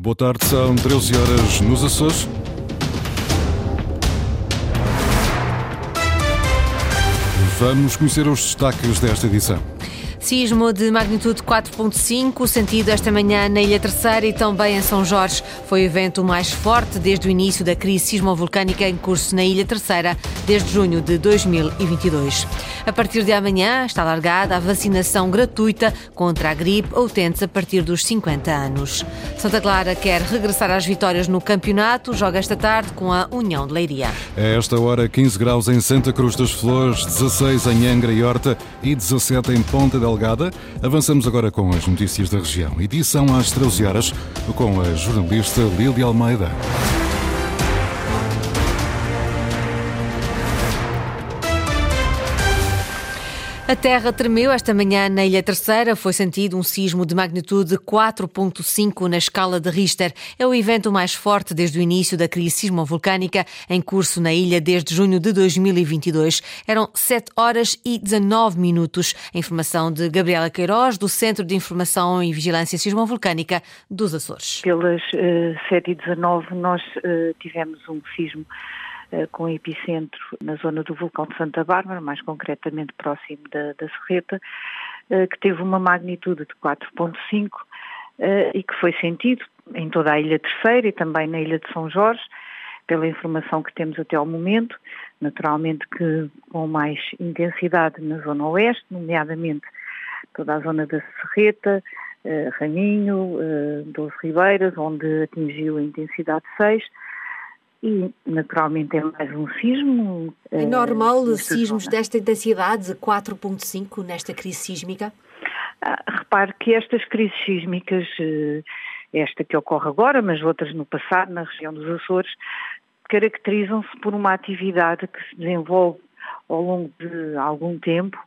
Boa tarde, são 13 horas nos Açores. Vamos conhecer os destaques desta edição. Sismo de magnitude 4.5, sentido esta manhã na Ilha Terceira e também em São Jorge. Foi o evento mais forte desde o início da crise sismovolcânica em curso na Ilha Terceira, desde junho de 2022. A partir de amanhã está largada a vacinação gratuita contra a gripe ou utentes a partir dos 50 anos. Santa Clara quer regressar às vitórias no campeonato, joga esta tarde com a União de Leiria. A esta hora, 15 graus em Santa Cruz das Flores, 16 em Angra e Horta e 17 em Ponta Delgada. Avançamos agora com as notícias da região. Edição às 13 horas com a jornalista Lília Almeida. A terra tremeu esta manhã na Ilha Terceira. Foi sentido um sismo de magnitude 4.5 na escala de Richter. É o evento mais forte desde o início da crise sismovolcânica em curso na ilha desde junho de 2022. Eram 7 horas e 19 minutos. A informação de Gabriela Queiroz, do Centro de Informação e Vigilância Sismovolcânica dos Açores. Pelas uh, 7 e 19 nós uh, tivemos um sismo com epicentro na zona do vulcão de Santa Bárbara, mais concretamente próximo da, da Serreta, que teve uma magnitude de 4.5 e que foi sentido em toda a Ilha Terceira e também na Ilha de São Jorge, pela informação que temos até ao momento, naturalmente que com mais intensidade na zona oeste, nomeadamente toda a zona da Serreta, Raminho, Doze Ribeiras, onde atingiu a intensidade 6, e naturalmente é mais um sismo. É normal uh, sismos zona. desta intensidade, 4.5, nesta crise sísmica? Ah, repare que estas crises sísmicas, esta que ocorre agora, mas outras no passado, na região dos Açores, caracterizam-se por uma atividade que se desenvolve ao longo de algum tempo,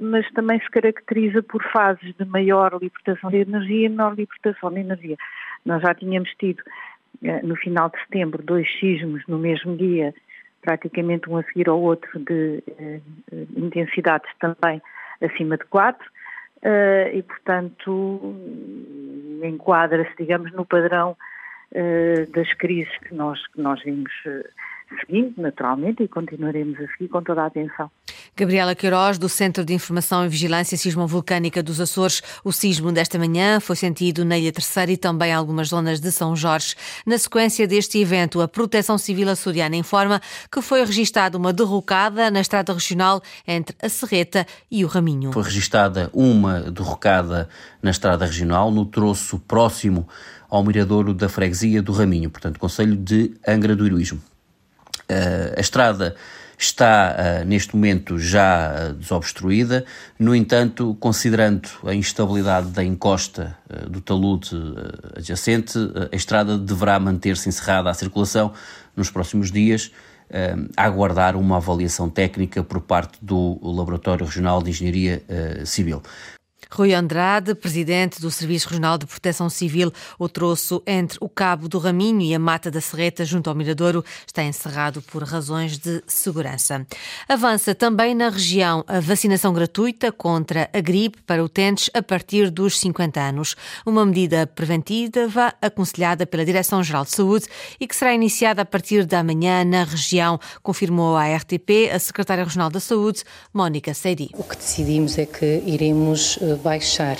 mas também se caracteriza por fases de maior libertação de energia e menor libertação de energia. Nós já tínhamos tido eh, no final de setembro, dois sismos no mesmo dia, praticamente um a seguir ao outro, de uh, intensidades também acima de 4, uh, e, portanto, enquadra-se, digamos, no padrão das crises que nós, que nós vimos seguindo, naturalmente, e continuaremos a seguir com toda a atenção. Gabriela Queiroz, do Centro de Informação e Vigilância Sismovolcânica dos Açores. O sismo desta manhã foi sentido na Ilha Terceira e também em algumas zonas de São Jorge. Na sequência deste evento, a Proteção Civil Açoriana informa que foi registada uma derrocada na estrada regional entre a Serreta e o Raminho. Foi registada uma derrocada na estrada regional, no troço próximo ao miradouro da freguesia do Raminho, portanto, Conselho de Angra do Heroísmo. Uh, a estrada está uh, neste momento já uh, desobstruída, no entanto, considerando a instabilidade da encosta do talude adjacente, a estrada deverá manter-se encerrada à circulação nos próximos dias, a aguardar uma avaliação técnica por parte do Laboratório Regional de Engenharia Civil. Rui Andrade, presidente do Serviço Regional de Proteção Civil, o troço entre o Cabo do Raminho e a Mata da Serreta, junto ao Miradouro, está encerrado por razões de segurança. Avança também na região a vacinação gratuita contra a gripe para utentes a partir dos 50 anos. Uma medida preventiva aconselhada pela Direção-Geral de Saúde e que será iniciada a partir da manhã na região, confirmou à RTP a Secretária Regional da Saúde, Mónica Seidi. O que decidimos é que iremos eh, baixar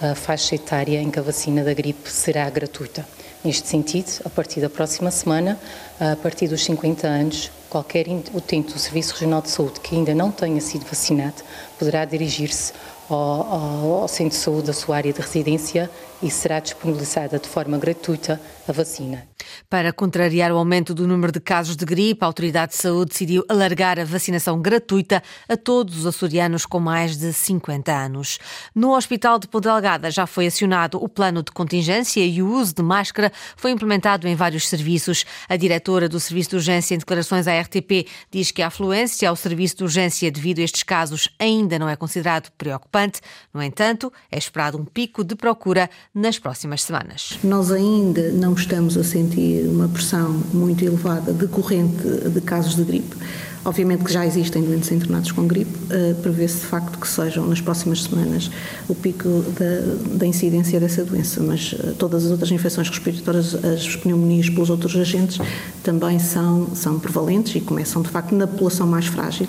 a faixa etária em que a vacina da gripe será gratuita. Neste sentido, a partir da próxima semana, a partir dos 50 anos, qualquer utente do Serviço Regional de Saúde que ainda não tenha sido vacinado poderá dirigir-se ao, ao, ao, centro de saúde da sua área de residência e será disponibilizada de forma gratuita a vacina. Para contrariar o aumento do número de casos de gripe, a Autoridade de Saúde decidiu alargar a vacinação gratuita a todos os açorianos com mais de 50 anos. No Hospital de Ponta Delgada já foi acionado o plano de contingência e o uso de máscara foi implementado em vários serviços. A diretora do Serviço de Urgência em declarações à RTP diz que a afluência ao serviço de urgência devido a estes casos ainda não é considerado preocupante. No entanto, é esperado um pico de procura nas próximas semanas. Nós ainda não estamos a sentir uma pressão muito elevada decorrente de casos de gripe. obviamente que já existem doentes internados com gripe, uh, prevê-se de facto que sejam nas próximas semanas o pico da, da incidência dessa doença, mas uh, todas as outras infecções respiratórias, as pneumonias pelos outros agentes, também são, são prevalentes e começam de facto na população mais frágil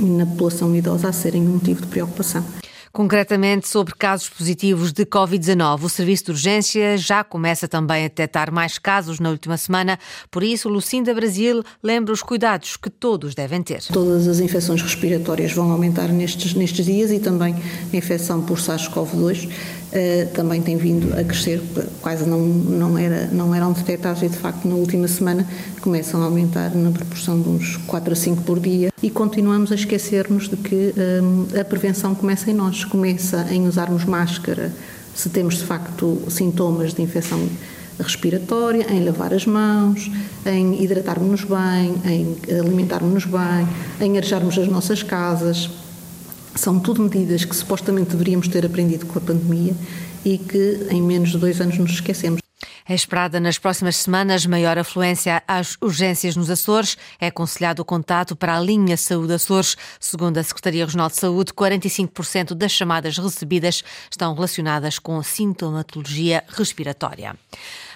na população idosa a serem um motivo de preocupação. Concretamente sobre casos positivos de Covid-19, o Serviço de Urgência já começa também a detectar mais casos na última semana, por isso Lucinda Brasil lembra os cuidados que todos devem ter. Todas as infecções respiratórias vão aumentar nestes, nestes dias e também a infecção por SARS-CoV-2 uh, também tem vindo a crescer, quase não, não, era, não eram detectados e de facto na última semana começam a aumentar na proporção de uns 4 a 5 por dia e continuamos a esquecer-nos de que um, a prevenção começa em nós, começa em usarmos máscara se temos de facto sintomas de infecção respiratória, em lavar as mãos, em hidratarmos-nos bem, em alimentarmos-nos bem, em arejarmos as nossas casas. São tudo medidas que supostamente deveríamos ter aprendido com a pandemia e que em menos de dois anos nos esquecemos. É esperada nas próximas semanas maior afluência às urgências nos Açores. É aconselhado o contato para a linha Saúde Açores. Segundo a Secretaria Regional de Saúde, 45% das chamadas recebidas estão relacionadas com sintomatologia respiratória.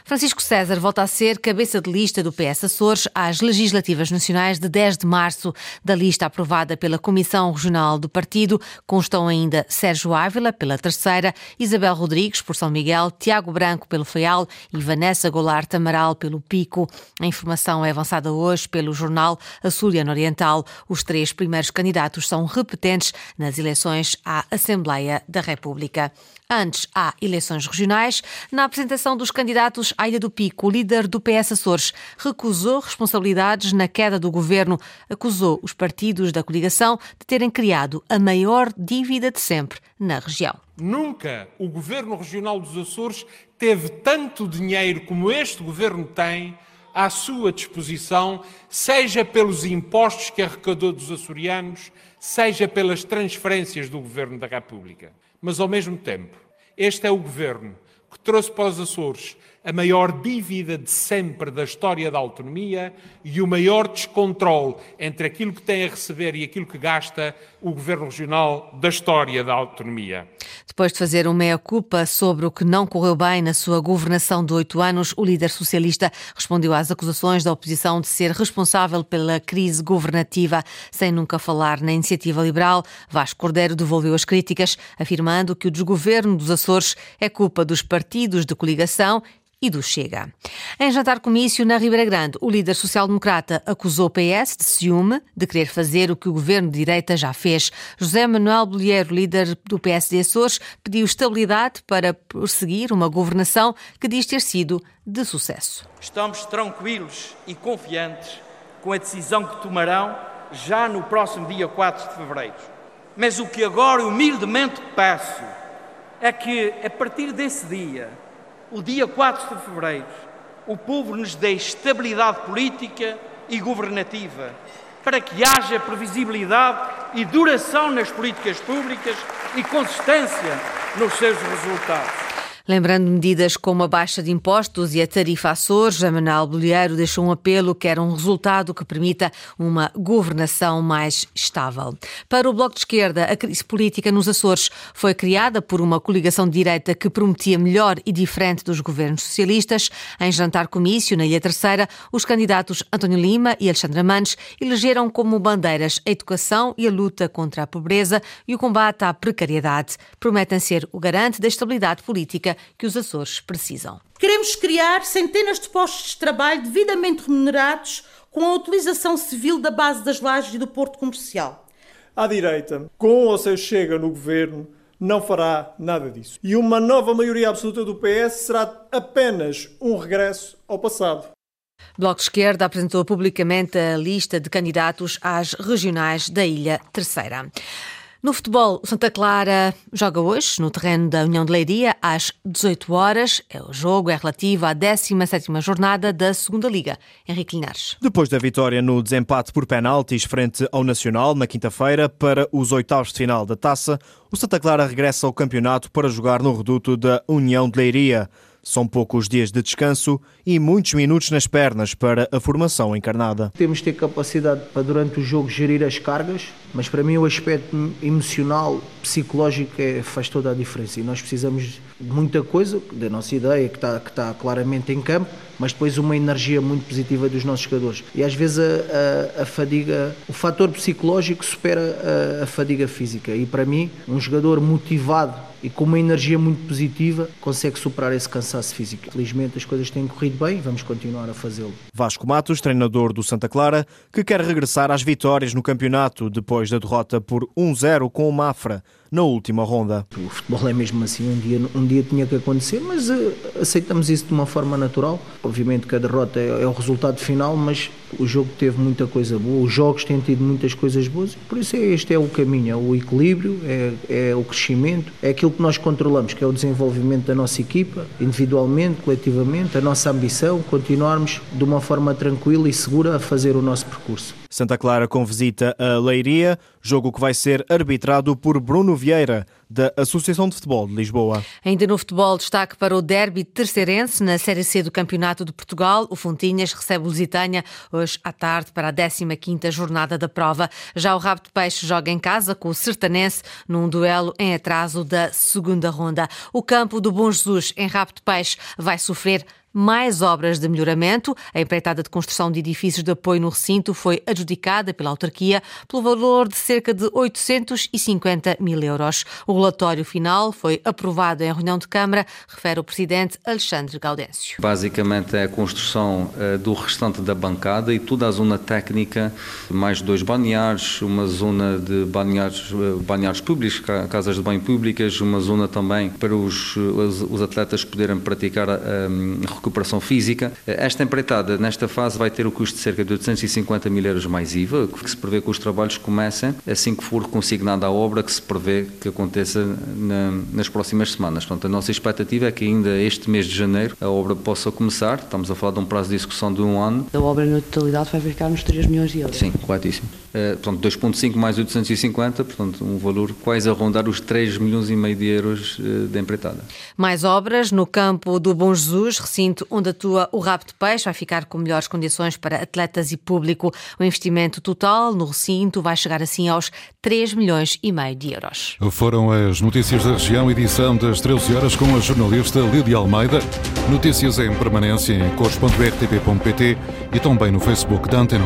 Francisco César volta a ser cabeça de lista do PS Açores às legislativas nacionais de 10 de março. Da lista aprovada pela Comissão Regional do Partido constam ainda Sérgio Ávila, pela terceira, Isabel Rodrigues, por São Miguel, Tiago Branco, pelo Feial e Vanessa Goulart Amaral, pelo Pico. A informação é avançada hoje pelo jornal Açoriano Oriental. Os três primeiros candidatos são repetentes nas eleições à Assembleia da República. Antes há eleições regionais. Na apresentação dos candidatos à Ilha do Pico, o líder do PS Açores recusou responsabilidades na queda do governo, acusou os partidos da coligação de terem criado a maior dívida de sempre na região. Nunca o governo regional dos Açores teve tanto dinheiro como este governo tem à sua disposição, seja pelos impostos que arrecadou dos açorianos, seja pelas transferências do governo da República. Mas, ao mesmo tempo, este é o governo que trouxe para os Açores a maior dívida de sempre da história da autonomia e o maior descontrole entre aquilo que tem a receber e aquilo que gasta o Governo Regional da história da autonomia. Depois de fazer uma meia-culpa sobre o que não correu bem na sua governação de oito anos, o líder socialista respondeu às acusações da oposição de ser responsável pela crise governativa, sem nunca falar na iniciativa liberal. Vasco Cordeiro devolveu as críticas, afirmando que o desgoverno dos Açores é culpa dos partidos de coligação e do Chega. Em jantar comício na Ribeira Grande, o líder social-democrata acusou o PS de ciúme, de querer fazer o que o governo de direita já fez. José Manuel Bolheiro, líder do PSD Açores, pediu estabilidade para prosseguir uma governação que diz ter sido de sucesso. Estamos tranquilos e confiantes com a decisão que tomarão já no próximo dia 4 de fevereiro. Mas o que agora humildemente peço é que, a partir desse dia, o dia 4 de fevereiro, o povo nos dê estabilidade política e governativa, para que haja previsibilidade e duração nas políticas públicas e consistência nos seus resultados. Lembrando medidas como a baixa de impostos e a tarifa Açores, Manuel Bolheiro deixou um apelo que era um resultado que permita uma governação mais estável. Para o Bloco de Esquerda, a crise política nos Açores foi criada por uma coligação de direita que prometia melhor e diferente dos governos socialistas. Em jantar comício, na Ilha Terceira, os candidatos António Lima e Alexandra Manes elegeram como bandeiras a educação e a luta contra a pobreza e o combate à precariedade. Prometem ser o garante da estabilidade política que os Açores precisam. Queremos criar centenas de postos de trabalho devidamente remunerados com a utilização civil da base das lajes e do porto comercial. À direita, com ou sem chega no governo, não fará nada disso. E uma nova maioria absoluta do PS será apenas um regresso ao passado. Bloco de Esquerda apresentou publicamente a lista de candidatos às regionais da Ilha Terceira. No futebol, o Santa Clara joga hoje no terreno da União de Leiria às 18 horas. É o jogo é relativo à 17ª jornada da Segunda Liga. Henrique Linares. Depois da vitória no desempate por penaltis frente ao Nacional na quinta-feira para os oitavos de final da Taça, o Santa Clara regressa ao campeonato para jogar no reduto da União de Leiria. São poucos dias de descanso e muitos minutos nas pernas para a formação encarnada. Temos de ter capacidade para, durante o jogo, gerir as cargas, mas para mim o aspecto emocional, psicológico é, faz toda a diferença e nós precisamos de muita coisa, da nossa ideia, que está, que está claramente em campo, mas depois uma energia muito positiva dos nossos jogadores. E às vezes a, a, a fadiga, o fator psicológico supera a, a fadiga física. E para mim, um jogador motivado e com uma energia muito positiva consegue superar esse cansaço físico. Felizmente as coisas têm corrido bem e vamos continuar a fazê-lo. Vasco Matos, treinador do Santa Clara, que quer regressar às vitórias no campeonato depois da derrota por 1-0 com o Mafra na última ronda. O futebol é mesmo assim, um dia, um dia tinha que acontecer, mas uh, aceitamos isso de uma forma natural. Obviamente que a derrota é, é, o resultado final, mas o jogo teve muita coisa boa, os jogos têm tido muitas coisas boas, por isso é, este é o caminho, é o equilíbrio, é, é o crescimento, é aquilo que nós controlamos, que é o desenvolvimento da nossa equipa, individualmente, coletivamente, a nossa ambição, continuarmos de uma forma tranquila e segura a fazer o nosso percurso. Santa Clara com visita a Leiria, jogo que vai ser arbitrado por Bruno Vieira, da Associação de Futebol de Lisboa. Ainda no futebol, destaque para o derby terceirense na Série C do Campeonato de Portugal. O Fontinhas recebe o Lusitânia hoje à tarde para a 15ª jornada da prova. Já o Rabo de Peixe joga em casa com o Sertanense num duelo em atraso da segunda ronda. O campo do Bom Jesus em Rabo de Peixe vai sofrer mais obras de melhoramento. A empreitada de construção de edifícios de apoio no recinto foi adjudicada pela autarquia pelo valor de cerca de 850 mil euros. O relatório final foi aprovado em reunião de Câmara, refere o presidente Alexandre Gaudêncio. Basicamente é a construção uh, do restante da bancada e toda a zona técnica, mais dois balneares, uma zona de balneares, uh, balneares públicos, casas de banho públicas, uma zona também para os, os, os atletas poderem praticar um, recuperação física. Esta empreitada, nesta fase, vai ter o custo de cerca de 850 mil euros mais IVA, que se prevê que os trabalhos comecem assim que for consignada a obra, que se prevê que aconteça na, nas próximas semanas. Portanto, a nossa expectativa é que ainda este mês de janeiro a obra possa começar. Estamos a falar de um prazo de execução de um ano. A obra na totalidade vai ficar nos 3 milhões de euros. Sim, corretíssimo. Uh, portanto, 2,5 mais 850, portanto, um valor quase a rondar os 3 milhões e meio de euros uh, de empreitada. Mais obras no campo do Bom Jesus, recinto onde atua o Rabo de Peixe, vai ficar com melhores condições para atletas e público. O investimento total no recinto vai chegar assim aos 3 milhões e meio de euros. Foram as notícias da região, edição das 13 horas com a jornalista Lídia Almeida. Notícias em permanência em cores.rtp.pt e também no Facebook da Antena.